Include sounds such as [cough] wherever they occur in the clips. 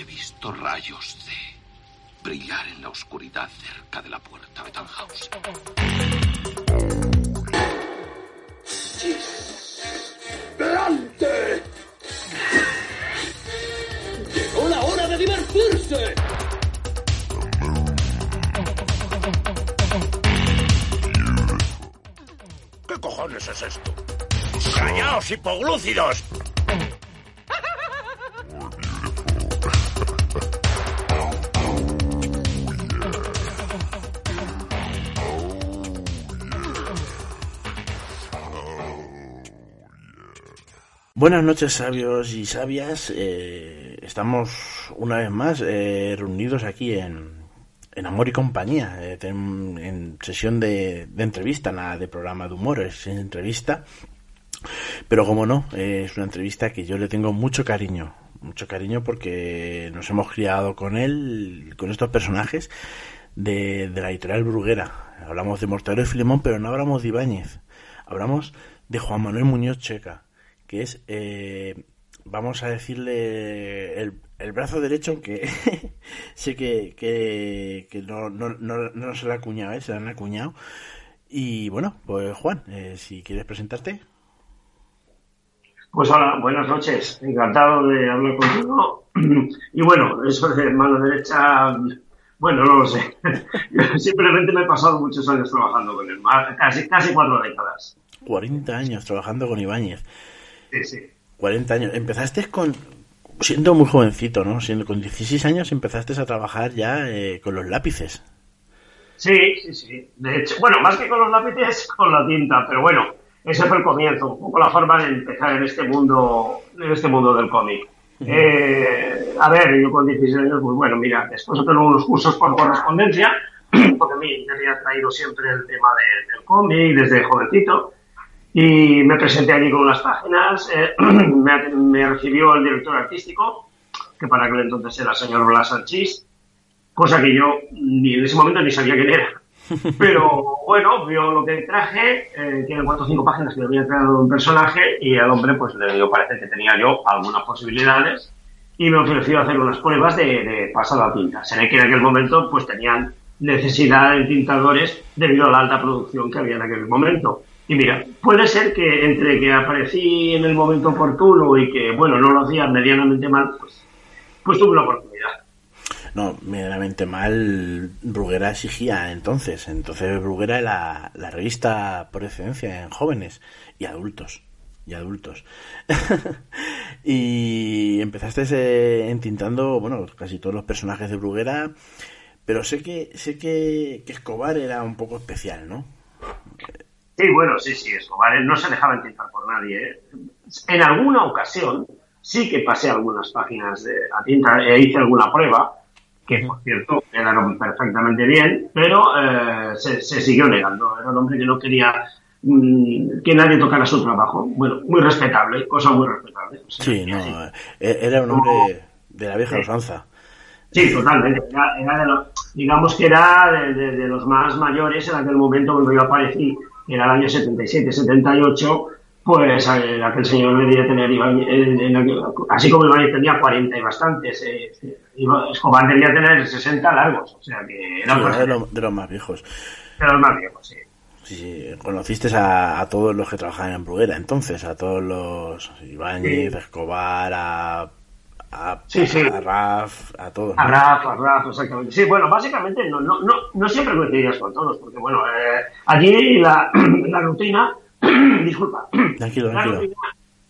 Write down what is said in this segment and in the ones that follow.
He visto rayos de brillar en la oscuridad cerca de la puerta de Tannhaus. ¡Delante! ¡Llegó la hora de divertirse! ¿Qué cojones es esto? ¡Callaos, hipoglúcidos! Buenas noches, sabios y sabias. Eh, estamos una vez más eh, reunidos aquí en, en Amor y Compañía, eh, en, sesión de, de entrevista, nada de programa de humor, es entrevista. Pero como no, eh, es una entrevista que yo le tengo mucho cariño, mucho cariño porque nos hemos criado con él, con estos personajes de, de la editorial Bruguera. Hablamos de Mortadelo y Filemón, pero no hablamos de Ibáñez. Hablamos de Juan Manuel Muñoz Checa, que es, eh, vamos a decirle, el, el brazo derecho, aunque [laughs] sé que, que, que no, no, no, no se le ha acuñado, ¿eh? se le han acuñado. Y bueno, pues Juan, eh, si quieres presentarte. Pues hola, buenas noches. Encantado de hablar contigo. [clears throat] Y bueno, eso de mano derecha, bueno, no lo sé. [laughs] Yo simplemente me he pasado muchos años trabajando con él, casi, casi cuatro décadas. 40 años trabajando con Ibáñez. Sí, sí. 40 años. Empezaste con. Siendo muy jovencito, ¿no? Siendo con 16 años empezaste a trabajar ya eh, con los lápices. Sí, sí, sí. De hecho, bueno, más que con los lápices, [laughs] con la tinta, pero bueno, ese fue el comienzo, un poco la forma de empezar en este mundo, en este mundo del cómic. Eh, a ver, yo con 16 años, pues bueno, mira, después de tener unos cursos por correspondencia, [clears throat] porque a mí me había traído siempre el tema de- del cómic desde jovencito, y me presenté allí con unas páginas, eh, [clears throat] me, me recibió el director artístico, que para aquel entonces era el señor Blas Sanchís, cosa que yo ni en ese momento ni sabía quién era. [laughs] Pero bueno, vio lo que traje, eh, tiene cuatro o cinco páginas que había creado un personaje y al hombre pues le dio parece que tenía yo algunas posibilidades y me ofreció hacer unas pruebas de, de pasado a tinta. Se ve que en aquel momento pues tenían necesidad de tintadores debido a la alta producción que había en aquel momento. Y mira, puede ser que entre que aparecí en el momento oportuno y que, bueno, no lo hacía medianamente mal, pues, pues tuve la oportunidad. No, medianamente mal, Bruguera exigía entonces. Entonces Bruguera era la, revista por excelencia en jóvenes y adultos. Y adultos. [laughs] y empezaste eh, entintando, bueno, casi todos los personajes de Bruguera. Pero sé que, sé que Escobar era un poco especial, ¿no? Sí, bueno, sí, sí, Escobar él no se dejaba entintar por nadie. ¿eh? En alguna ocasión sí que pasé algunas páginas de, a tinta e hice alguna prueba, que por cierto quedaron perfectamente bien, pero eh, se, se siguió negando. Era un hombre que no quería mm, que nadie tocara su trabajo. Bueno, muy respetable, cosa muy respetable. O sea, Sí, no, eh, era un hombre de la vieja usanza. Sí, totalmente. Era, era de los, digamos que era de, de- de los más mayores en aquel momento cuando yo aparecí, era el año 77, 78, pues eh, aquel señor debía tener, Ibáñez- en- así como Ibáñez tenía 40 y bastantes, eh, eh, Escobar debía tener 60 largos, o sea que era Sí, un era de, lo- de los más viejos. de los más viejos, sí. Sí, sí, conociste a, a todos los que trabajaban en Bruguera, entonces, a todos los Ibáñez, Sí. Escobar, a, a, Sí, sí. a Raf, a todos. ¿no? A Rafa, a Rafa, exactamente. Sí, bueno, básicamente no, no, no, no siempre coincidías con todos, porque bueno, eh, allí la, [clears throat] la rutina, [clears throat] disculpa, [clears throat] Tranquilo, la tranquilo.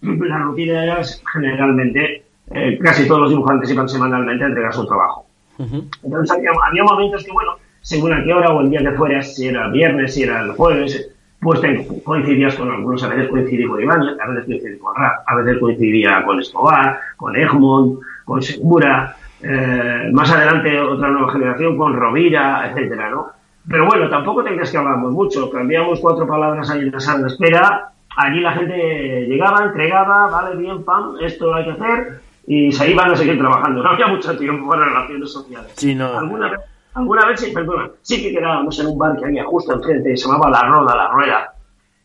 rutina, la rutina era generalmente, eh, casi todos los dibujantes iban semanalmente a entregar su trabajo. Entonces había, había momentos que, bueno, según a qué hora o el día que fueras, si era viernes, si era el jueves, pues te coincidías con algunos, a veces coincidí con Ibáñez, a veces coincidí con Rap, a veces coincidía con Escobar, con Egmont, con Segura, eh, más adelante otra nueva generación con Rovira, etcétera, ¿no? Pero bueno, tampoco tengas que hablamos mucho, cambiamos cuatro palabras ahí en la sala de espera, allí la gente llegaba, entregaba, vale, bien, pam, esto hay que hacer, y se iban a seguir trabajando. No había mucho tiempo para relaciones sociales. Sí, no. Alguna vez, alguna vez sí, perdona, sí que quedábamos en un bar que había justo enfrente, se llamaba La Roda, La Rueda,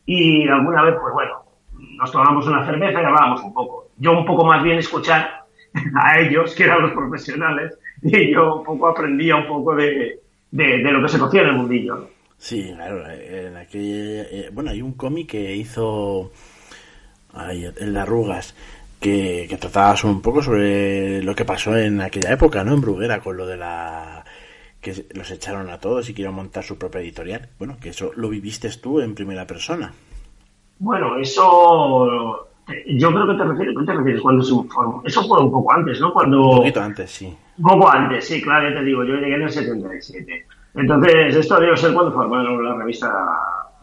y alguna vez, pues bueno, nos tomamos una cerveza y hablábamos un poco. Yo un poco más bien escuchar [laughs] a ellos, que eran los profesionales, y yo un poco aprendía un poco de, de, lo que se cocía en el mundillo. Sí, claro, en aquel, eh, bueno, hay un cómic que hizo el de Arrugas, que, que trataba un poco sobre lo que pasó en aquella época, ¿no? En Bruguera, con lo de la que los echaron a todos y que montar su propia editorial. Bueno, que eso lo viviste tú en primera persona. Bueno, eso yo creo que te refieres, ¿qué te refieres? Cuando se formó. Eso fue un poco antes, ¿no? Cuando... Un poquito antes, sí. Un poco antes, sí, claro, ya te digo, yo llegué en el 77. Entonces, esto debe ser cuando formaron la revista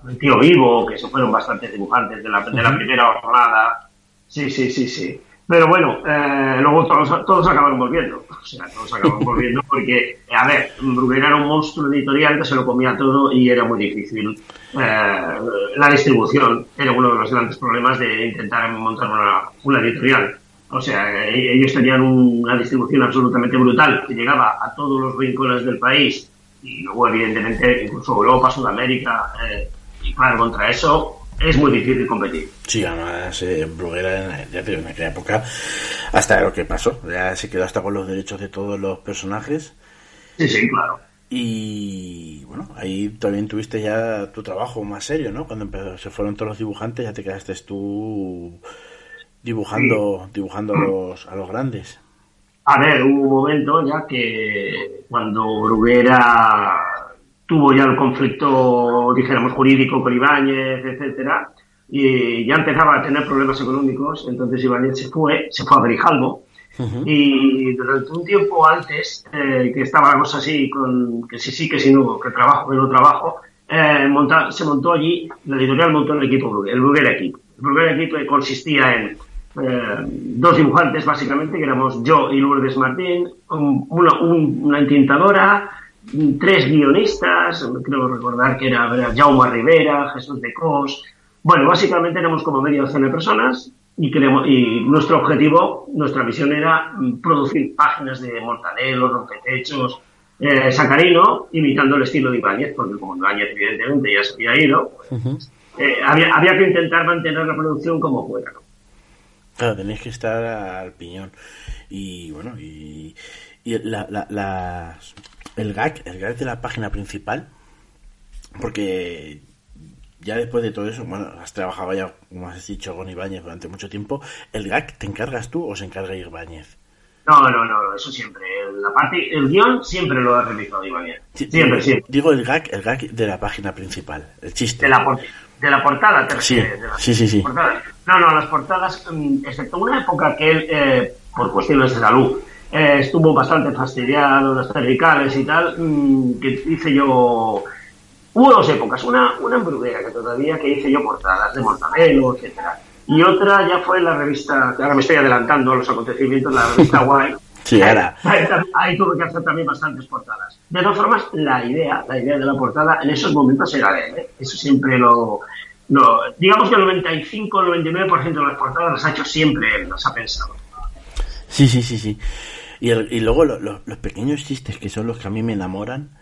El Tío Vivo, que se fueron bastantes dibujantes de la, de la primera jornada. Sí, sí, sí, sí. Pero bueno, eh, luego todos, todos acabaron volviendo. O sea, todos acabaron volviendo porque, a ver, Bruguera era un monstruo editorial que se lo comía todo y era muy difícil. Eh, la distribución era uno de los grandes problemas de intentar montar una, una editorial. O sea, e-, ellos tenían una distribución absolutamente brutal que llegaba a todos los rincones del país y luego, evidentemente, incluso Europa, Sudamérica. Eh, y claro, contra eso es muy difícil competir. Sí, además, eh, Bruguera, ya te en aquella época, hasta lo que pasó, ya se quedó hasta con los derechos de todos los personajes. Sí, sí, claro. Y bueno, ahí también tuviste ya tu trabajo más serio, ¿no? Cuando empezó, se fueron todos los dibujantes, ya te quedaste tú dibujando, dibujando a los, a los grandes. A ver, hubo un momento ya que cuando Bruguera tuvo ya el conflicto, dijéramos, jurídico con Ibáñez, etcétera, y ya empezaba a tener problemas económicos, entonces Ibáñez se fue, se fue a Grijalbo, y durante un tiempo antes, eh, que estábamos así, con que sí, sí, que sí, no, que trabajo, que no trabajo, eh, se montó allí, la editorial montó el equipo, el Bruguera Equipo. El Bruguera Equipo consistía en eh, dos dibujantes, básicamente, que éramos yo y Lourdes Martín, una, una entintadora, tres guionistas, creo recordar que era, era Jaume Rivera, Jesús de Cos. Bueno, básicamente éramos como media docena de personas y, queremos, y nuestro objetivo, nuestra misión era producir páginas de Mortadelo, Rompetechos, eh, Sacarino, imitando el estilo de Ibáñez, porque como Ibáñez evidentemente ya se había ido, eh, había, había, que intentar mantener la producción como fuera. Claro, tenéis que estar al piñón. Y bueno, y, y la, la, las, el gag, el gag de la página principal, porque ya después de todo eso, bueno, has trabajado ya, como has dicho, con Ibáñez durante mucho tiempo, ¿el gag te encargas tú o se encarga Ibáñez? No, no, no, eso siempre. La parte, el guion siempre lo ha realizado Ibáñez. siempre, siempre. Digo el gag, el gag de la página principal, el chiste. De la, de la portada, sí, sí, sí, sí. No, no, las portadas, mm, excepto una época que él, eh, por cuestiones de salud, eh, estuvo bastante fastidiado, las cervicales y tal, mm, que hice yo... Hubo dos épocas, una, una en Bruguera, que todavía que hice yo portadas de Mortadelo, etcétera y otra ya fue la revista, ahora me estoy adelantando a los acontecimientos, la revista [laughs] Guay. sí, ahora. [laughs] Ahí, tuve que hacer también bastantes portadas. De todas formas, la idea, la idea de la portada en esos momentos era de él, ¿eh? Eso siempre lo, lo, digamos que el 95 o el 99% de las portadas las ha hecho siempre él, las ha pensado. Sí, sí, sí, sí. Y, y luego los pequeños chistes que son los que a mí me enamoran.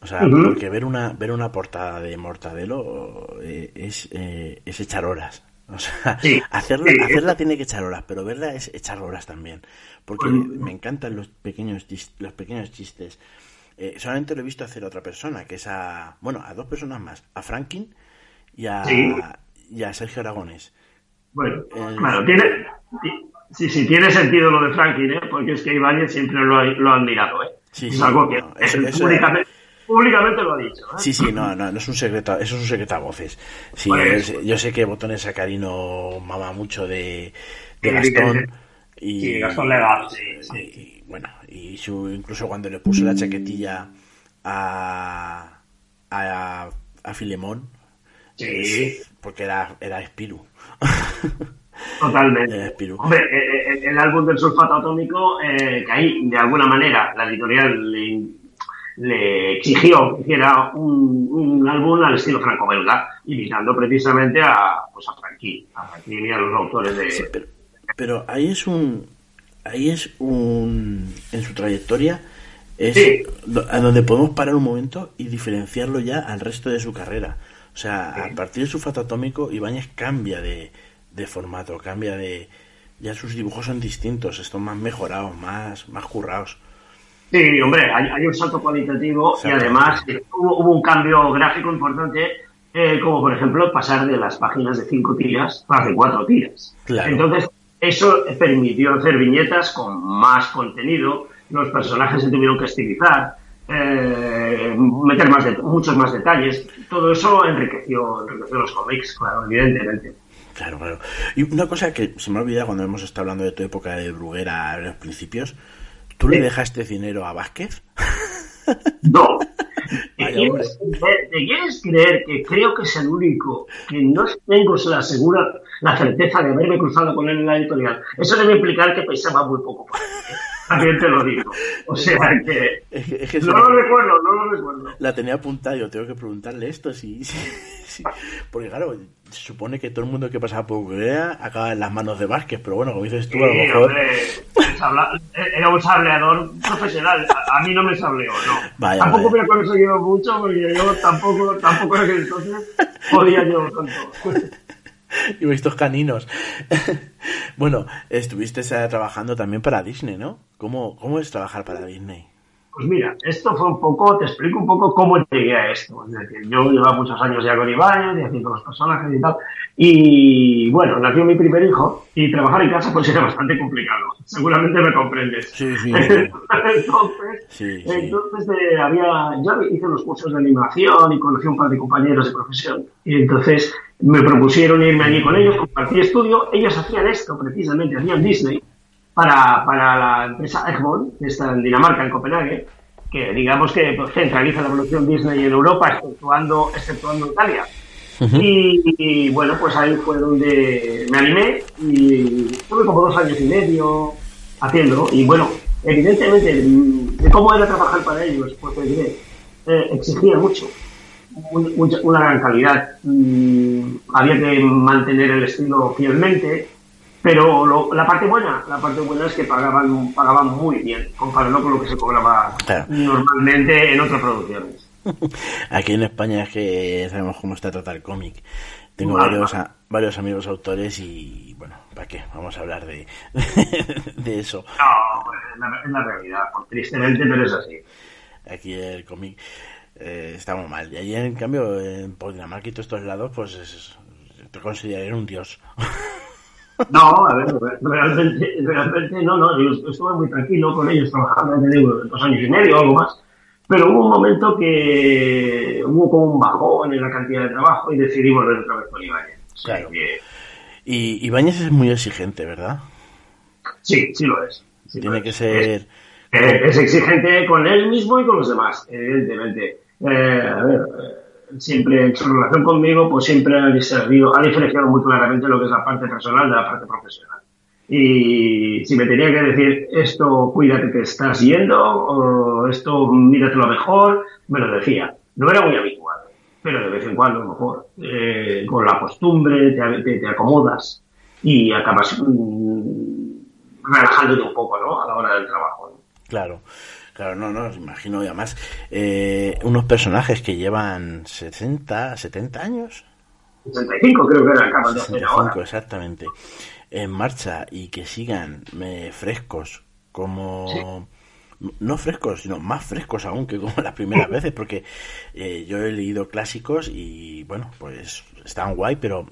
O sea, porque ver una, ver una portada de Mortadelo eh, es, eh, es echar horas. O sea, [laughs] hacerla, hacerla tiene que echar horas, pero verla es echar horas también. Porque me encantan los pequeños, los pequeños chistes. Eh, solamente lo he visto hacer a otra persona, que es a. Bueno, a dos personas más. A Franklin y a, y a Sergio Aragones. Bueno, claro, tiene, Sí, sí, tiene sentido lo de Franklin, ¿eh? porque es que Ibáñez siempre lo ha, lo ha admirado. ¿eh? Sí, es algo que públicamente, lo ha dicho. ¿eh? Sí, sí, no, no, no es un secreto, eso es un secreto a voces. Sí, yo sé que Botones Sacarino mama mucho de, de Gastón. Y, sí, Gastón Legal, sí, sí. Y, bueno, y su, incluso cuando le puso la chaquetilla a, a, a Filemón, sí. porque era, era Espiru. [laughs] Totalmente. Eh, Hombre, eh, eh, el, álbum del sulfato atómico, que ahí de alguna manera la editorial le, exigió que hiciera un, álbum al estilo franco-belga, imitando precisamente a, pues a Frankie, a Frankie y a los autores de. pero, ahí es un. Ahí es un. En su trayectoria. Es a donde podemos parar un momento y diferenciarlo ya al resto de su carrera. O sea, a partir del sulfato atómico, Ibáñez cambia de, de formato, cambia de, ya sus dibujos son distintos, están más mejorados, más, más currados. Sí, hombre, hay, un salto cualitativo y además hubo, un cambio gráfico importante, eh, como por ejemplo pasar de las páginas de cinco tiras a de cuatro tiras. Entonces, eso permitió hacer viñetas con más contenido, los personajes se tuvieron que estilizar, eh, meter más muchos más detalles. Todo eso enriqueció, enriqueció los cómics, claro, evidentemente. Claro, claro. Y una cosa que se me ha olvidado cuando hemos estado hablando de tu época de Bruguera en los principios, ¿tú le dejaste dinero a Vázquez? [laughs] No. [laughs] ¿Te quieres, creer que creo que es el único que no tengo la segura, la certeza de haberme cruzado con él en la editorial? Eso debe implicar que pensaba muy poco también te lo digo. O sea que. no lo recuerdo, no lo recuerdo. La tenía apuntada, yo tengo que preguntarle esto, [laughs] sí, sí, Porque claro, se supone que todo el mundo que pasa por Corea acaba en las manos de Vázquez, pero bueno, como dices tú, a lo mejor. era un sableador profesional, a, mí no me sableó, no. tampoco me he conseguido mucho, porque yo tampoco, tampoco en aquel entonces podía yo tanto. [laughs] [laughs] y estos caninos. [laughs] bueno, estuviste trabajando también para Disney, ¿no? ¿Cómo, ¿Cómo es trabajar para Disney? Pues mira, esto fue un poco, te explico un poco cómo llegué a esto. Es decir, yo llevaba muchos años ya con Ibañez y haciendo los personajes y tal. Y bueno, nació mi primer hijo y trabajar en casa pues era bastante complicado. Seguramente me comprendes. Sí, sí. [laughs] entonces, entonces eh, había, yo hice los cursos de animación y conocí a un par de compañeros de profesión. Y entonces me propusieron irme allí con ellos, compartí estudio. Ellos hacían esto precisamente, hacían Disney para, para la empresa Egmont, que está en Dinamarca, en Copenhague, que digamos que pues, centraliza la producción Disney en Europa, exceptuando, exceptuando Italia. y, bueno, pues ahí fue donde me animé y tuve como dos años y medio haciéndolo. Y bueno, evidentemente, de cómo era trabajar para ellos, pues te diré, eh, exigía mucho una gran calidad. Mm, había que mantener el estilo fielmente, pero la parte buena, la parte buena es que pagaban, pagaban muy bien, comparado con lo que se cobraba normalmente en otras producciones. [laughs] Aquí en España es que sabemos cómo está tratado el cómic. Tengo varios, varios amigos autores y bueno, ¿para qué? Vamos a hablar de, [laughs] de eso. No, es la, realidad, tristemente, pero es así. Aquí el cómic eh, está muy mal. Y allí, en cambio, por Dinamarca y todos estos lados, pues es, te considerarían un dios. [laughs] No, a ver, realmente, realmente no, no, yo estuve muy tranquilo con ellos trabajando, dos años y medio o algo más, pero hubo un momento que hubo como un bajón en la cantidad de trabajo y decidí volver otra vez con Ibáñez. Claro. Y Ibáñez es muy exigente, ¿verdad? Sí, sí lo es. Tiene que ser... Es, exigente con él mismo y con los demás, evidentemente. Eh, a ver, siempre en su relación conmigo, pues siempre ha, diferenciado muy claramente lo que es la parte personal de la parte profesional. Y si me tenía que decir esto, cuídate que estás yendo, o esto, lo mejor, me lo decía. No era muy habitual, pero de vez en cuando, mejor, eh, con la costumbre, te, te, acomodas y acabas mm, relajándote un poco, ¿no? A la hora del trabajo. Claro. Claro, no, no, imagino además eh, unos personajes que llevan 60, 70 años. 65 creo que era el de 65, exactamente. En marcha y que sigan eh, frescos como... No frescos, sino más frescos aún que como las primeras veces, porque eh, yo he leído clásicos y bueno, pues están guay, pero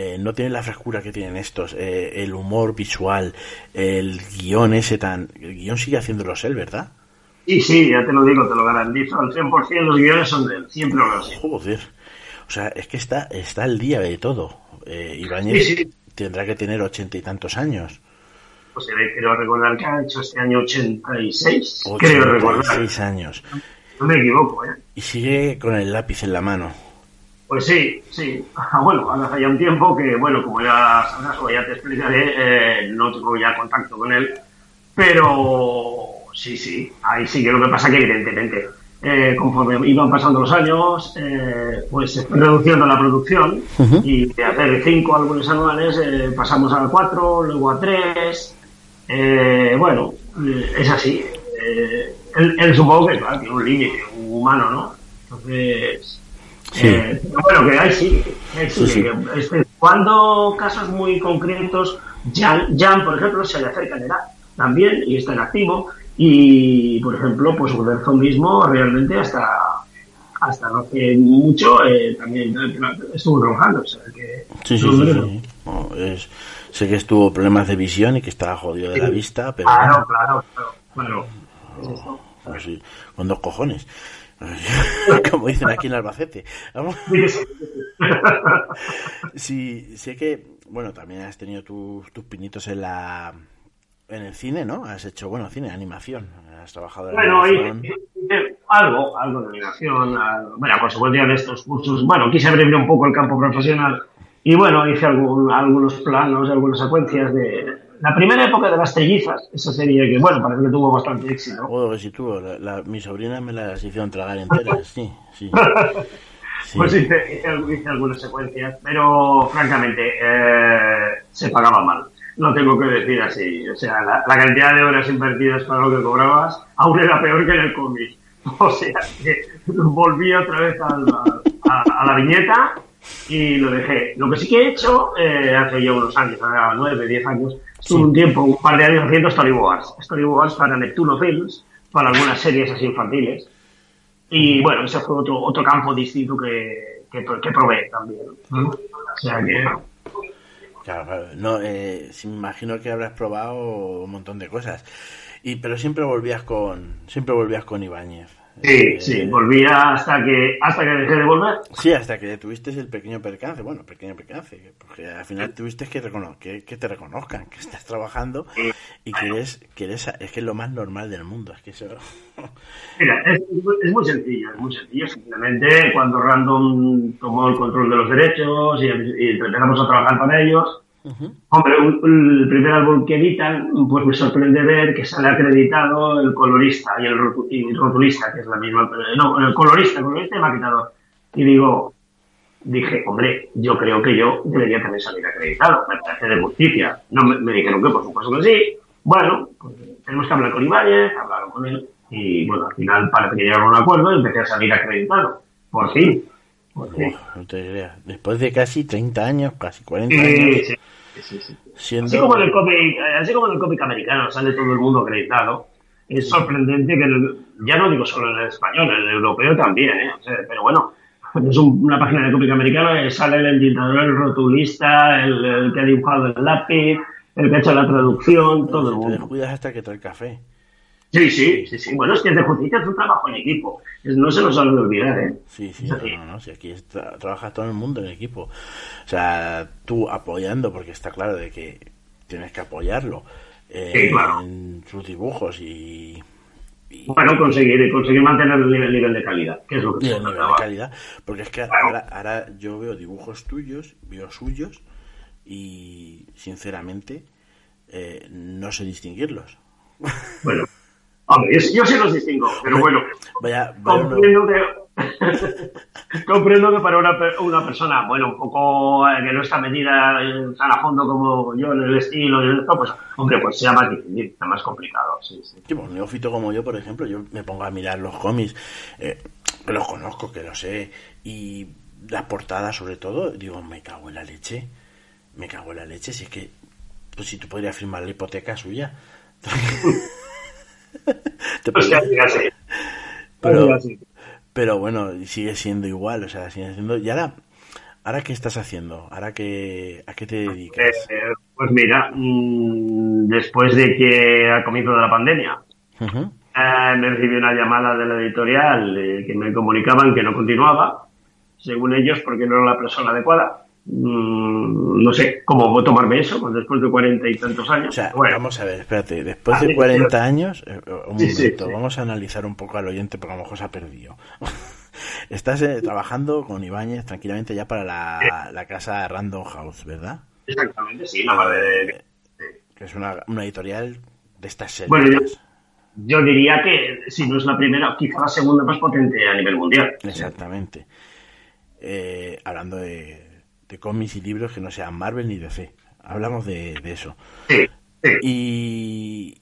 eh, no tienen la frescura que tienen estos, eh, el humor visual, el guion ese tan... El guion sigue haciéndolos él, ¿verdad? Sí, sí, ya te lo digo, te lo garantizo, al 100% los guiones son de él, siempre lo sé. Joder, o sea, es que está, está al día de todo. Eh, Ibáñez tendrá que tener ochenta y tantos años. Pues creo recordar que ha hecho este año 86, 86 creo recordar. años. No me equivoco, ¿eh? Y sigue con el lápiz en la mano. Pues sí, sí. [laughs] Bueno, hace ya un tiempo que, bueno, como ya sabrás o ya te explicaré, eh, no tengo ya contacto con él, pero sí, sí, ahí sí que lo que pasa que evidentemente, eh, conforme iban pasando los años, eh, pues se fue reduciendo la producción y de hacer cinco álbumes anuales pasamos a cuatro, luego a tres, bueno, es así. él, supongo que claro, tiene un límite humano, ¿no? Entonces Eh, bueno, que ahí sí, ahí sí, este, cuando casos muy concretos, Jan, Jan, por ejemplo, se le acerca en edad también y está en activo. Y, por ejemplo, pues Uderzo mismo realmente hasta hasta no hace mucho eh, también estuvo trabajando. O sea, que sí, sí, sí. es, sé que estuvo problemas de visión y que estaba jodido de la vista, pero... Claro, claro, claro. Pues sí, con dos cojones. [laughs] Como dicen aquí en Albacete. [laughs] Sí, sé que, bueno, también has tenido tus, tus pinitos en la en el cine, ¿no? Has hecho, bueno, cine, animación. Has trabajado en bueno, animación. algo, algo de animación. bueno, a consecuencia de estos cursos, bueno, quise abrirme un poco el campo profesional y bueno, hice algún, algunos planos, algunas secuencias de la primera época de las trellizas, esa serie que, bueno, parece que tuvo bastante éxito. Oh, que sí tuvo. La, mi sobrina me las hicieron tragar enteras, [laughs] sí, sí. [laughs] Pues hice, hice, algunas secuencias, pero francamente eh, se pagaba mal no tengo que decir así. O sea, la, cantidad de horas invertidas para lo que cobrabas aún era peor que en el cómic. [laughs] O sea, que volví otra vez a, a, la viñeta y lo dejé. Lo que sí que he hecho eh, hace ya unos años, ahora nueve, diez años, estuve un tiempo, un par de años haciendo storyboards. Storyboards para Neptuno Films, para algunas series así infantiles. Y bueno, ese fue otro, otro campo distinto que, que, que probé también. O sea que Claro, No, eh, me imagino que habrás probado un montón de cosas. Y, pero siempre volvías con, siempre volvías con Ibáñez. Sí, sí, volvía hasta que, hasta que dejé de volver. Sí, hasta que tuviste el pequeño percance, bueno, pequeño percance, porque al final tuviste que, que, que te reconozcan que estás trabajando y que eres, que eres, es que es lo más normal del mundo, es que eso... [laughs] Mira, es, es, muy sencillo, es muy sencillo, simplemente cuando Random tomó el control de los derechos y, y empezamos a trabajar con ellos, Hombre, el primer álbum que editan, pues me sorprende ver que sale acreditado el colorista y el, rotulista, que es la misma. No, el colorista, el colorista y maquetador. Y digo, dije, hombre, yo creo que yo debería también salir acreditado, me parece de justicia. No, me, dijeron que por supuesto que sí. Bueno, pues, tenemos que hablar con Ibáñez, hablaron con él, y bueno, al final parece que llegaron a un acuerdo y empecé a salir acreditado. Por fin. Después de casi 30 años, casi 40 años. Así, como en el cómic, así como en el cómic americano sale todo el mundo acreditado, es sorprendente que, ya no digo solo en el español, en el europeo también, ¿eh? pero bueno, es una página de cómic americano, sale el editador, el rotulista, el, que ha dibujado el lápiz, el que ha hecho la traducción, todo el mundo. Te cuidas hasta que trae café. Sí, sí, sí, sí. Bueno, es que de justicia es un trabajo en equipo. No se nos ha de olvidar, ¿eh? Sí, sí, no, no, si aquí trabaja todo el mundo en equipo. O sea, tú apoyando, porque está claro de que tienes que apoyarlo eh, en sus dibujos y, Bueno, conseguir, conseguir mantener el nivel, de calidad, que es lo que el nivel de calidad, porque es que ahora, ahora yo veo dibujos tuyos, veo suyos y sinceramente eh, no sé distinguirlos. Bueno, Hombre, yo, yo, sí los distingo, pero bueno, comprendo, que, [laughs] comprendo que para una, una, persona, bueno, un poco eh, que no está metida tan a fondo como yo en el estilo y esto, pues, hombre, pues sea más difícil, sea más complicado. Sí, sí. sí pues, neófito como yo, por ejemplo, yo me pongo a mirar los cómics, eh, que los conozco, que los sé, y las portadas sobre todo, digo, me cago en la leche, me cago en la leche, si es que, pues si tú podrías firmar la hipoteca suya. [laughs] [laughs] pero, pero bueno, sigue siendo igual, o sea, sigue siendo... ¿Y ahora, ahora qué estás haciendo? ¿Ahora qué, a qué te dedicas? Eh, eh, pues mira, mm, después de que al comienzo de la pandemia eh, me recibí una llamada de la editorial que me comunicaban que no continuaba, según ellos, porque no era la persona adecuada. Mm, no sé cómo tomarme eso pues después de cuarenta y tantos años. vamos a ver, espérate, después de cuarenta años, eh, un momento, vamos a analizar un poco al oyente porque a lo mejor se ha perdido. [laughs] Estás eh, trabajando con Ibáñez tranquilamente ya para la, casa Random House, ¿verdad? Exactamente, sí, la de... Que es una, editorial de estas series. Bueno, yo, diría que si no es la primera, quizá la segunda más potente a nivel mundial. Exactamente. Eh, hablando de, de cómics y libros que no sean Marvel ni DC. Hablamos de, eso. Y,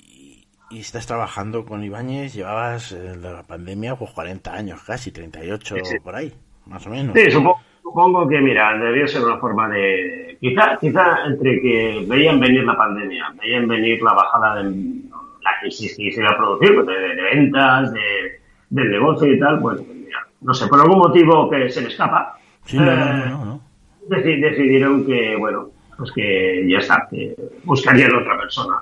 y, estás trabajando con Ibáñez, llevabas en la pandemia pues 40 años casi, 38 por ahí. más o menos. Sí, supongo, supongo que, mira, debió ser una forma de... Quizá, quizá entre que veían venir la pandemia, veían venir la bajada de la crisis que se iba a producir, pues, de, de ventas, de, del negocio y tal, pues mira, no sé, por algún motivo que se me escapa, Sí, no, no, eh, no, no. Deci- decidieron que, bueno, pues que ya está, que buscarían otra persona.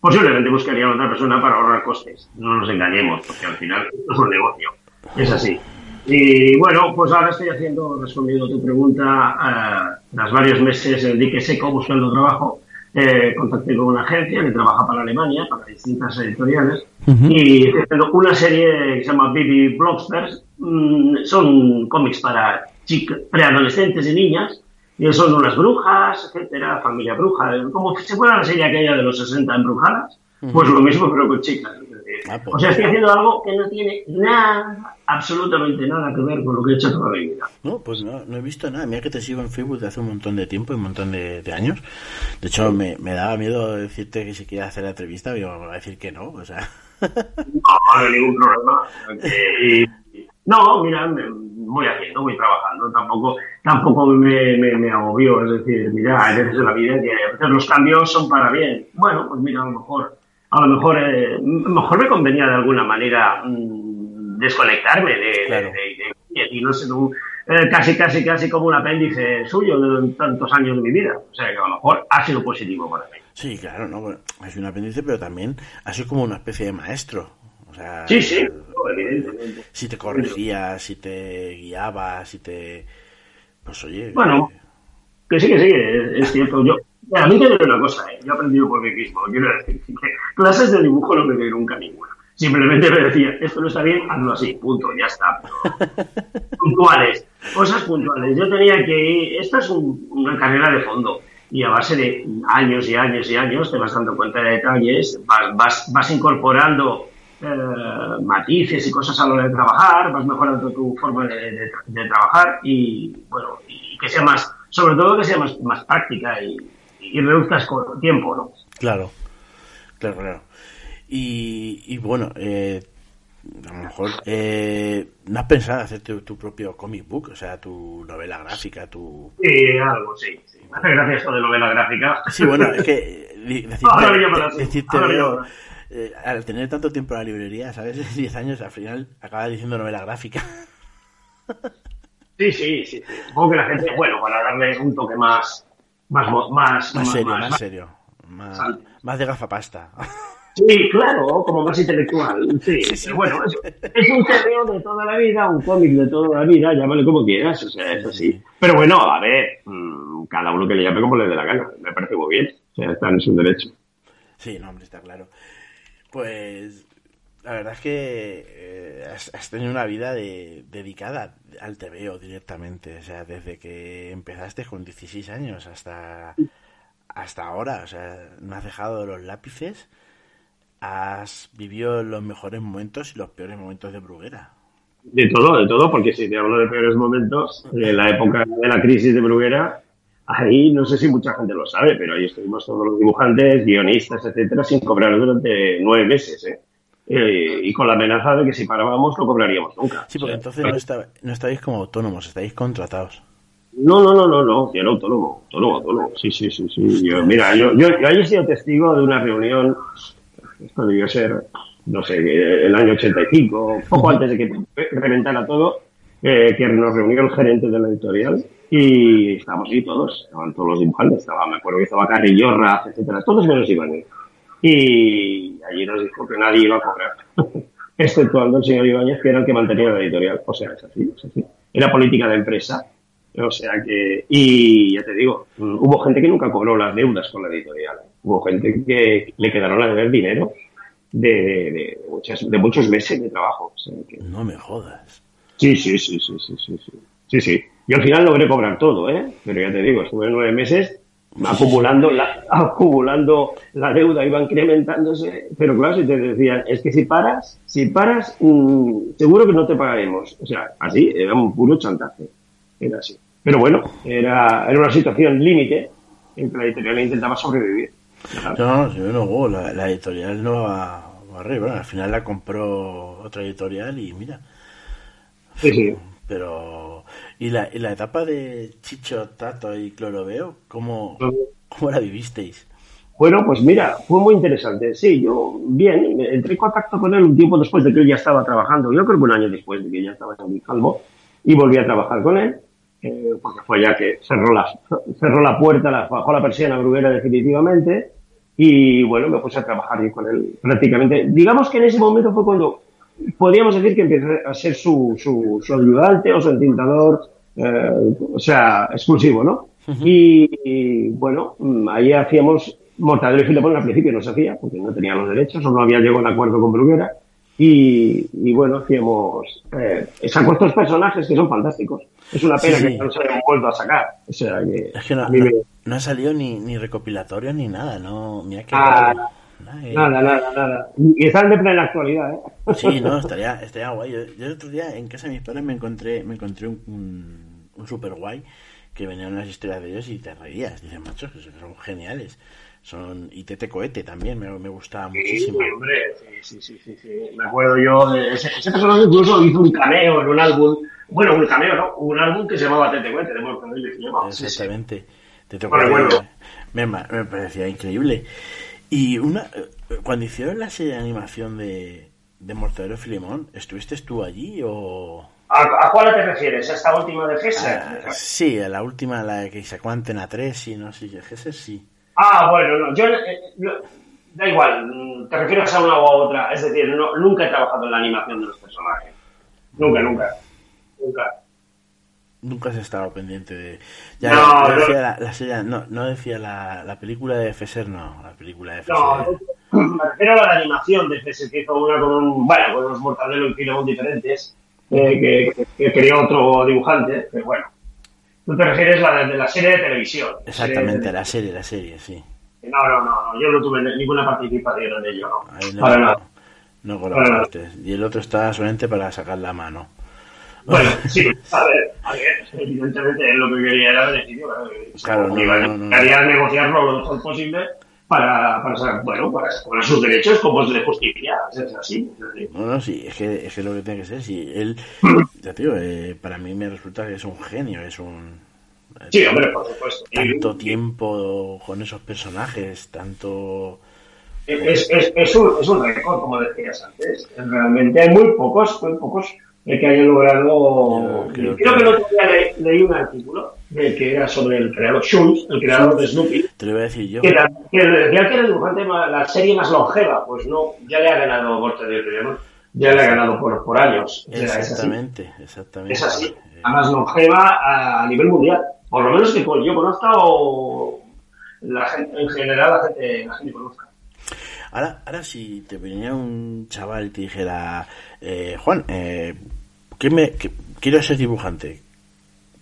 Posiblemente buscarían otra persona para ahorrar costes. No nos engañemos, porque al final esto es un negocio. Es así. Y bueno, pues ahora estoy haciendo, respondiendo a tu pregunta, eh, tras varios meses en dique seco buscando trabajo, eh, contacté con una agencia que trabaja para Alemania, para distintas editoriales, y estoy haciendo una serie que se llama Baby Blogsters. Mm, son cómics para preadolescentes y niñas, y son unas brujas, etcétera, familia bruja, como si fuera la serie aquella de los 60 embrujadas, pues lo mismo pero con chicas. Ah, pues o sea, estoy haciendo algo que no tiene nada, absolutamente nada que ver con lo que he hecho toda mi vida. No, pues no, no he visto nada. Mira que te sigo en Facebook de hace un montón de tiempo y un montón de, de años. De hecho, me, me daba miedo decirte que si quería hacer la entrevista, me va a decir que no. O sea, No, no hay ningún problema. [laughs] Eh, y- no, mira, me- voy haciendo, voy trabajando, tampoco, tampoco me, me, me agobio, es decir, mira, hay veces en la vida que a veces los cambios son para bien. Bueno, pues mira, a lo mejor, a lo mejor, eh, mejor me convenía de alguna manera mm, desconectarme de, Claro. de- de- y no un, eh, casi, casi, casi como un apéndice suyo de tantos años de mi vida. O sea, que a lo mejor ha sido positivo para mí. sí, claro, no, bueno, es un apéndice, pero también ha sido como una especie de maestro. O sea, Sí, sí, evidentemente. si te corregía, si te guiaba, si te... Pues oye... Bueno, Que sí, que sí, es, es cierto. Yo, a mí te diré una cosa, ¿eh? yo he aprendido por mí mismo. Quiero decir que clases de dibujo no me doy nunca ninguna. Simplemente me decía, esto no está bien, hazlo así, punto, ya está. [laughs] Puntuales, cosas puntuales. Yo tenía que ir, esta es un- una carrera de fondo. Y a base de años y años y años te vas dando cuenta de detalles, vas, vas, vas incorporando eh, matices y cosas a la hora de trabajar, vas mejorando tu forma de, de- de trabajar y, bueno, y que sea más, sobre todo que sea más, más práctica y, y reduzcas con tiempo, ¿no? Claro, claro, claro. Y, y bueno, eh, a lo mejor eh, no has pensado hacer tu, tu propio comic book, o sea, tu novela gráfica, tu... Sí, algo, sí. sí. Me hace gracia esto de novela gráfica. Sí, bueno, es que decirte, [laughs] Ahora decirte veo, eh, al tener tanto tiempo en la librería, ¿sabes? [laughs] 10 años, al final acabas diciendo novela gráfica. Sí, sí, sí. Supongo que la gente, bueno, para darle un toque más, más, mo- más, Más serio, más- más serio. Más, más de gafapasta. [laughs] Sí, claro, como más intelectual. Sí, Sí, bueno, es, es un TVO de toda la vida, un cómic de toda la vida, llámale como quieras, o sea, es así. Pero bueno, a ver, mm, cada uno que le llame como le dé la gana, me parece muy bien, o sea, está en su derecho. Sí, no, hombre, está claro. Pues la verdad es que eh, has, tenido una vida de- dedicada al TVO directamente. O sea, desde que empezaste con 16 años hasta, hasta ahora. O sea, no has dejado los lápices. Has vivido los mejores momentos y los peores momentos de Bruguera. De todo, de todo, porque si te hablo de peores momentos, en la época de la crisis de Bruguera, ahí no sé si mucha gente lo sabe, pero ahí estuvimos todos los dibujantes, guionistas, etcétera, sin cobrar durante nueve meses, ¿eh? Eh, y con la amenaza de que si parábamos no cobraríamos nunca. Sí, porque O sea, entonces no, estaba- no estáis como autónomos, estáis contratados. No, no, no, no, no, yo era autónomo, autónomo, autónomo. Sí, sí, sí, sí. Yo, mira, yo, yo, yo ahí he sido testigo de una reunión, esto debió ser, no sé, el año 85, poco antes de que reventara todo, eh, que nos reunió el gerente de la editorial y estábamos ahí todos, estaban todos los dibujantes, estaba, me acuerdo que estaba Carrillorra, etcétera, todos menos Iván. Y allí nos dijo que nadie iba a cobrar, [laughs] exceptuando el señor Ibáñez, que era el que mantenía la editorial. O sea, es así, es así. Era política de empresa. O sea que, y ya te digo, mm, hubo gente que nunca cobró las deudas con la editorial. Hubo gente que le quedaron a deber dinero de, de, de muchas, de muchos meses de trabajo. O sea que- No me jodas. sí, sí, sí, sí, sí, sí, sí. Sí, sí. Yo al final logré cobrar todo, ¿eh? Pero ya te digo, estuve nueve meses acumulando la, [laughs] acumulando la deuda, iba incrementándose. Pero claro, si te decían, es que si paras, si paras, mm, seguro que no te pagaremos. O sea, así, era un puro chantaje. Era así. Pero bueno, era, era una situación límite en que la editorial intentaba sobrevivir. No, no, no, la, la editorial no va, va arriba. Bueno, al final la compró otra editorial y mira. Sí, sí. Pero. ¿Y la, y la etapa de Chicho, Tato y Cloroveo, cómo, cómo la vivisteis? Bueno, pues mira, fue muy interesante. Sí, yo bien, entré en contacto con él un tiempo después de que él ya estaba trabajando. Yo creo que un año después de que ya estaba en Calvo y volví a trabajar con él, eh, porque fue ya que cerró la, cerró la puerta, la, bajó la persiana bruguera definitivamente y bueno, me puse a trabajar con él prácticamente. Digamos que en ese momento fue cuando podríamos decir que empecé a ser su, su, su ayudante o su entintador, eh, o sea, exclusivo, ¿no? y, bueno, ahí hacíamos Mortadelo y Filemón al principio no se hacía porque no tenía los derechos o no había llegado a un acuerdo con Bruguera y, bueno, hacíamos eh, saco estos personajes que son fantásticos. Es una pena que no se hayan vuelto a sacar. O sea, que, es que no, no, ha salido ni, ni recopilatorio ni nada, ¿no? Mira que ah, nada, nada, nada, Y están de plena actualidad, ¿eh? Sí, no, estaría, estaría guay. Yo, el otro día en casa de mis padres me encontré, me encontré un, un, super guay que venían unas historias de ellos y te reías. Dicen, machos, que son geniales son y Tete Cohete también me, me gustaba sí, muchísimo. Hombre, sí, sí, sí, sí, Me acuerdo yo de ese, ese personaje incluso hizo un cameo en un álbum, bueno, un cameo, ¿no? Un álbum que se llamaba Tete Cohete, de Mortadelo y Filemón. Exactamente. Tete Cohete bueno, bueno. Me, me, parecía increíble. Y una cuando hicieron la serie de animación de, de Mortadelo y Filemón, ¿estuviste tú allí o...? ¿A, ¿A, cuál te refieres? ¿A esta última de Gesser? Ah, sí, a la última, la que sacó Antena 3, sí, no sé, si Gesser sí. Ah, bueno, no, yo, eh, da igual, te refieres a una u otra, es decir, no, nunca he trabajado en la animación de los personajes. Nunca, nunca, nunca. Nunca has estado pendiente de... Ya, no, no, decía la, la serie, no, no decía la, la, película de Fesser, no, la película de Fesser. No, me refiero a la animación de Fesser, que hizo una con, un, bueno, con unos Mortadelo y Filemón diferentes, eh, que, que, que creó otro dibujante, pero bueno. Tú te refieres a la de la serie de televisión. Exactamente, serie la serie, la serie, sí. No, no, no, no, yo no tuve ninguna participación en ello, no. Ahí no para nada. No colaboraste. Y el otro está solamente para sacar la mano. Bueno, sí, a ver, a ver, evidentemente lo que quería era beneficio. Claro, no, iba, no, no, Quería negociarlo lo mejor posible para, para, bueno, para sus derechos como es de justicia. Es así. Es así. No, no, sí, es que, es que lo que tiene que ser. Si él, [clears throat] ya digo, eh, para mí me resulta que es un genio, es un. Sí, hombre, por supuesto. Tanto tiempo con esos personajes, tanto. Es, es, es, un, es un récord, como decías antes. Realmente hay muy pocos, muy pocos que hayan logrado. Creo, creo que el otro día le, leí un artículo de que era sobre el creador Schultz, el creador de Snoopy. Te lo voy a decir yo. Que, que decía que era el dibujante la serie más longeva. Pues no, ya le ha ganado Morte de. Ya le ha ganado por, por años. Exactamente, es exactamente. Es así. La más longeva a, a nivel mundial. Por lo menos que yo conozca o la gente, en general la gente, la gente conozca. Ahora, ahora si te venía un chaval y te dijera, eh, Juan, eh, ¿qué me, qué, quiero ser dibujante,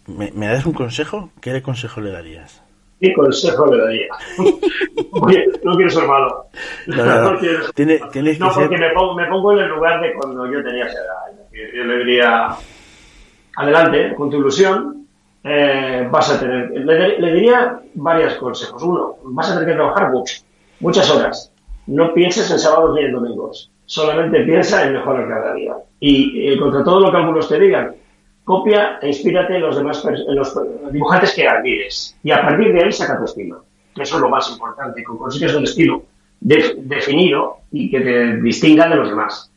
¿Me, ¿me, das un consejo? ¿Qué consejo le darías? ¿Qué consejo le daría? [laughs] Oye, no quiero ser malo. No, no, no. [laughs] quiero ser Tiene, malo. tienes no que porque ser... me, pongo, me pongo en el lugar de cuando yo tenía esa edad. Yo le diría, adelante, con tu ilusión, eh, vas a tener, le, le, diría varios consejos. Uno, vas a tener que trabajar mucho, muchas horas. No pienses en sábados ni en domingos. Solamente piensa en mejorar cada día. Y eh, contra todo lo que algunos te digan, copia e inspírate en los demás los dibujantes que admires. Y a partir de ahí saca tu estilo. Eso es lo más importante. Que consigues un estilo de, definido y que te distinga de los demás.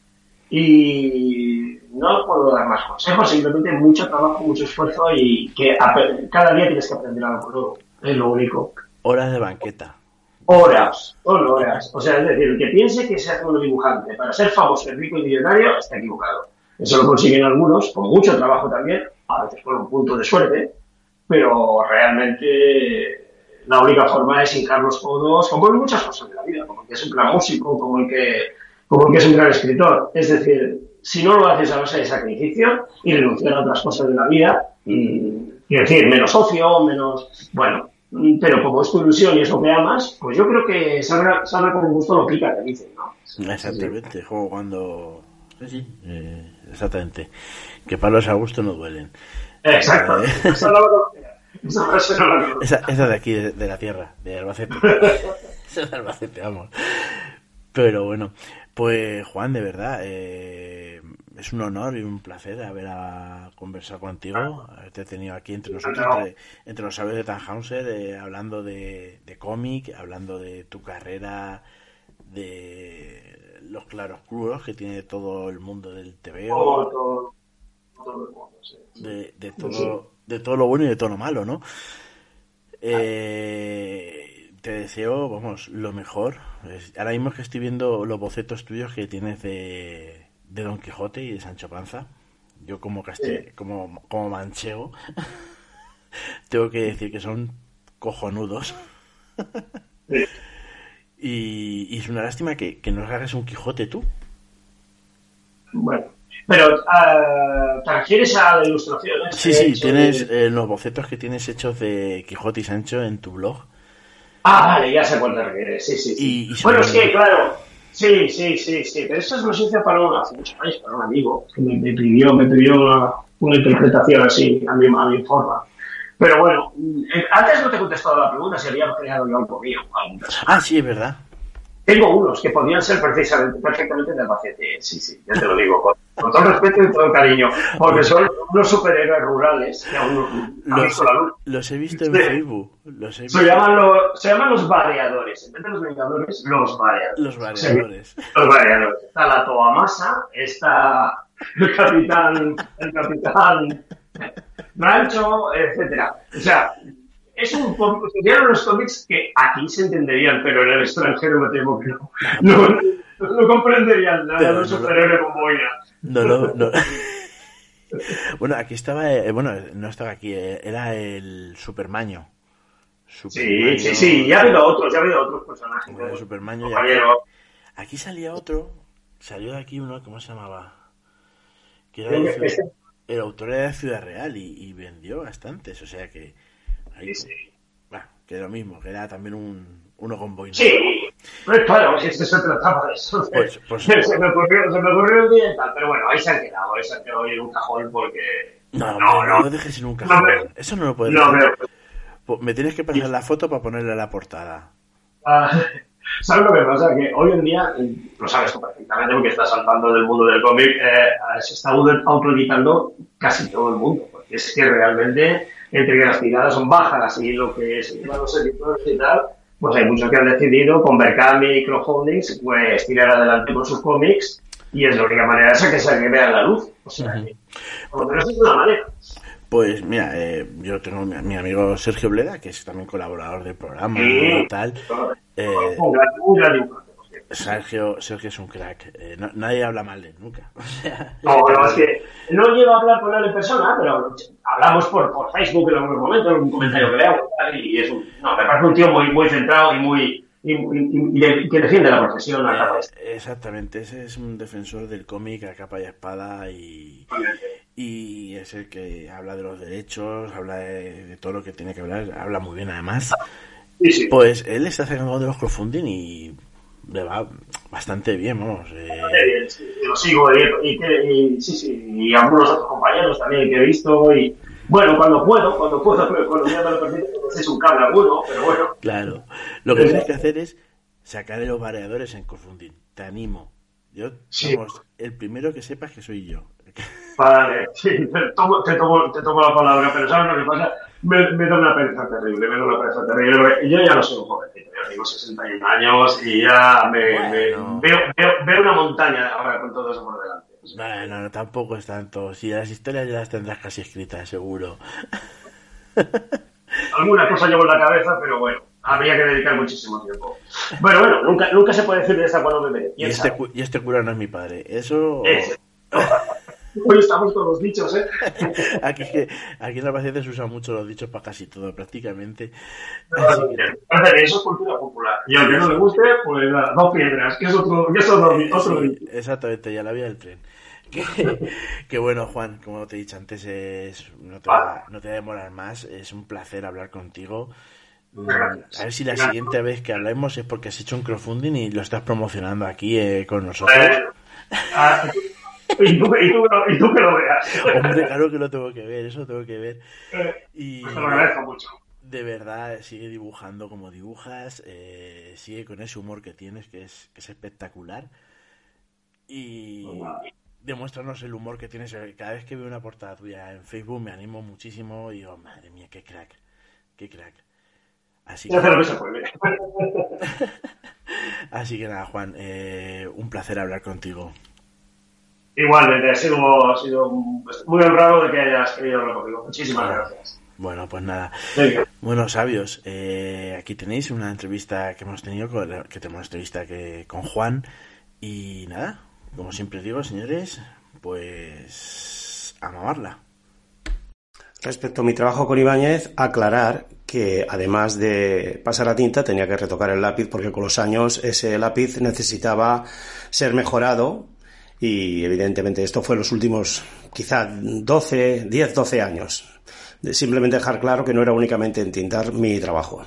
Y no puedo dar más consejos, simplemente mucho trabajo, mucho esfuerzo y que cada día tienes que aprender algo nuevo. Es lo único. Horas de banqueta. Horas, son horas. O sea, es decir, el que piense que se hace un dibujante para ser famoso, rico y millonario está equivocado. Eso lo consiguen algunos, con mucho trabajo también, a veces con un punto de suerte, pero realmente la única forma es hincar los codos, como en muchas cosas de la vida, como el que es un gran músico, como el que, como el que es un gran escritor. Es decir, si no lo haces a base de sacrificio y renunciar a otras cosas de la vida, y, quiero decir, menos ocio, menos, bueno, pero como es tu ilusión y es lo que amas, pues yo creo que salga, salga con gusto lo pica, te dicen, ¿no? Exactamente, juego cuando... Sí, eh, exactamente. Que palos a gusto no duelen. Exacto. Eh, [laughs] Esa, no esa frase no la esa, esa de aquí, de, de, la tierra, de Albacete. [laughs] esa de Albacete, vamos. Pero bueno, pues Juan, de verdad, eh, es un honor y un placer haber a, conversado contigo, haberte tenido aquí entre nosotros, entre, entre los sabios de Tannhauser, eh, hablando de, de cómic, hablando de tu carrera, de los claroscuros que tiene todo el mundo del TVO, Todo, todo, todo el mundo, sí. de, de todo, de todo lo bueno y de todo lo malo, ¿no? Eh, te deseo, vamos, lo mejor. Es- Ahora mismo que estoy viendo los bocetos tuyos que tienes de, de Don Quijote y de Sancho Panza. Yo como casti- como, como manchego, [laughs] tengo que decir que son cojonudos. Sí. [laughs] Y, y es una lástima que, que no hagas un Quijote tú. Bueno, pero ah, ¿te refieres a la ilustración? Sí, sí, tienes eh, los bocetos que tienes hechos de Quijote y Sancho en tu blog. Ah, vale, ya sé cuál te refieres, sí, sí. sí. Y- y bueno, es que, claro, sí, sí, sí, sí, pero esto es lo hice para un, hace muchos años, para un amigo, que me, me pidió, me pidió una, una interpretación así, a mi, a mi forma. Pero bueno, eh, antes no te he contestado la pregunta si había creado yo algo mío. Ah, sí, es verdad. Tengo unos que podrían ser precisamente, perfectamente de Albacete, sí, sí, ya te lo digo, con, todo respeto y todo cariño, porque son unos superhéroes rurales que aún no han Los, visto la luz. los he visto en Sí. Facebook. Los he Se llaman, los, se llaman los variadores. En vez de los vengadores, los variadores. Los variadores. Sí, los variadores. Está la Toamasa, está el capitán, el capitán Rancho, etcétera. O sea, es un serían unos cómics que aquí se entenderían, pero en el extranjero me temo que no. No, no, no comprenderían nada Pero de un no lo- superhéroe con boina. No, no, no. [laughs] Bueno, aquí estaba, eh, bueno, no estaba aquí, eh, era el Supermaño. Sí, Supermaño- sí, sí, ya ha habido otros, ya ha habido otros personajes. Bueno, ¿no? Supermaño ya-. Aquí salía otro, salió de aquí uno, ¿cómo se llamaba? Que era Ciudad- el autor era de Ciudad Real y, y vendió bastantes, o sea que... ahí- Sí, sí. Bueno, que lo mismo, que era también un, uno con boina. Sí, pues claro, si esto se trataba de eso. Pues- pues- se, me ocurrió, se me ocurrió un día y tal, pero bueno, ahí se han quedado, ahí se han quedado en un cajón porque... No, no, no, no, no lo dejes en un cajón. No, Eso no lo puedes no, dejar. pero... Po- Me tienes que pasar la foto para ponerle a la portada. ah, [laughs] ¿Sabes lo que pasa? Que hoy en día, lo sabes perfectamente porque estás saltando del mundo del cómic, eh, se está auto- autoeditando casi todo el mundo, porque es que realmente, entre que las tiradas son bajas y lo que se llevan los editores y tal, pues hay muchos que han decidido con Berkami y crowdfundings, pues tirar adelante con sus cómics y es la única manera esa que se que vea la luz. O sea, que, por lo menos es una manera. Pues mira, eh, yo tengo mi, mi amigo Sergio Bleda, que es también colaborador del programa Sí. y tal. Eh, Un gran, un por cierto. Sergio, Sergio es un crack. Eh, no- nadie habla mal de él nunca. [laughs] O sea, No, no, es que no llego a hablar con él en persona, pero hablamos por, por Facebook en algunos momentos, en un comentario que le hago, y es un, no, me parece un tío muy, muy centrado y muy, y, y- y que defiende la profesión a capa de eh, exactamente, ese es un defensor del cómic a capa y espada y, y es el que habla de los derechos, habla de, de todo lo que tiene que hablar, habla muy bien además. Sí, sí. Pues él está sacando de los crowdfunding y le va bastante bien, vamos. eh, Bastante bien, sí, sí, lo sigo y, y sí, sí, y algunos otros compañeros también que he visto y bueno, cuando puedo, cuando puedo, pero cuando ya me lo permite, pues es un cable alguno, pero bueno. Claro. Lo que tienes que hacer es sacarle los variadores en crowdfunding. Te animo. Yo, Sí. vamos, el primero que sepas que soy yo. Vale, sí, te tomo, te tomo, te tomo la palabra, pero ¿sabes lo que pasa? Me, me da una pereza terrible, me da una pereza terrible. Yo ya no soy un jovencito, yo tengo 61 años y ya me, veo, veo, veo una montaña ahora con todo eso por delante. No, no, tampoco es tanto. Si las historias ya las tendrás casi escritas, seguro. [laughs] Alguna cosa llevo en la cabeza, pero bueno, habría que dedicar muchísimo tiempo. Bueno, bueno, nunca, nunca se puede decir de esta cuando me veré. Y ¿Quién este, y este cura no es mi padre. Eso. [laughs] Hoy estamos todos dichos, ¿eh? [laughs] Aquí, aquí en Albacete se usan mucho los dichos para casi todo, prácticamente. Que Eso es cultura popular. Y aunque no le guste, pues nada, dos piedras, que es otro, que es otro, otro Sí, exactamente, ya la vía del tren. [laughs] Que, que bueno, Juan, como te he dicho antes, es, no, te va, no te va a demorar más. Es un placer hablar contigo. Mm, A ver si la siguiente vez que hablemos es porque has hecho un crowdfunding y lo estás promocionando aquí eh, con nosotros. Eh, [laughs] [laughs] y, tú, y, tú, y tú que lo veas. Hombre, claro que lo tengo que ver, eso tengo que ver. Eh, Y Te lo agradezco mucho. de verdad, sigue dibujando como dibujas, eh, sigue con ese humor que tienes, que es, que es espectacular. Y, demuéstranos el humor que tienes. Cada vez que veo una portada tuya en Facebook me animo muchísimo y digo, madre mía, qué crack, qué crack. Así que, [laughs] Así que nada, Juan, eh, un placer hablar contigo. Igualmente, ha sido, ha sido muy honrado de que hayas querido hablar conmigo. Muchísimas gracias. Bueno, pues nada. Bueno, sabios, eh, aquí tenéis una entrevista que hemos tenido, con, que tenemos una entrevista que, con Juan. Y nada, como siempre digo, señores, pues a mamarla. Respecto a mi trabajo con Ibáñez, aclarar que además de pasar la tinta tenía que retocar el lápiz porque con los años ese lápiz necesitaba ser mejorado y evidentemente esto fue los últimos quizá 12, 10, 12 años. De simplemente dejar claro que no era únicamente entintar mi trabajo.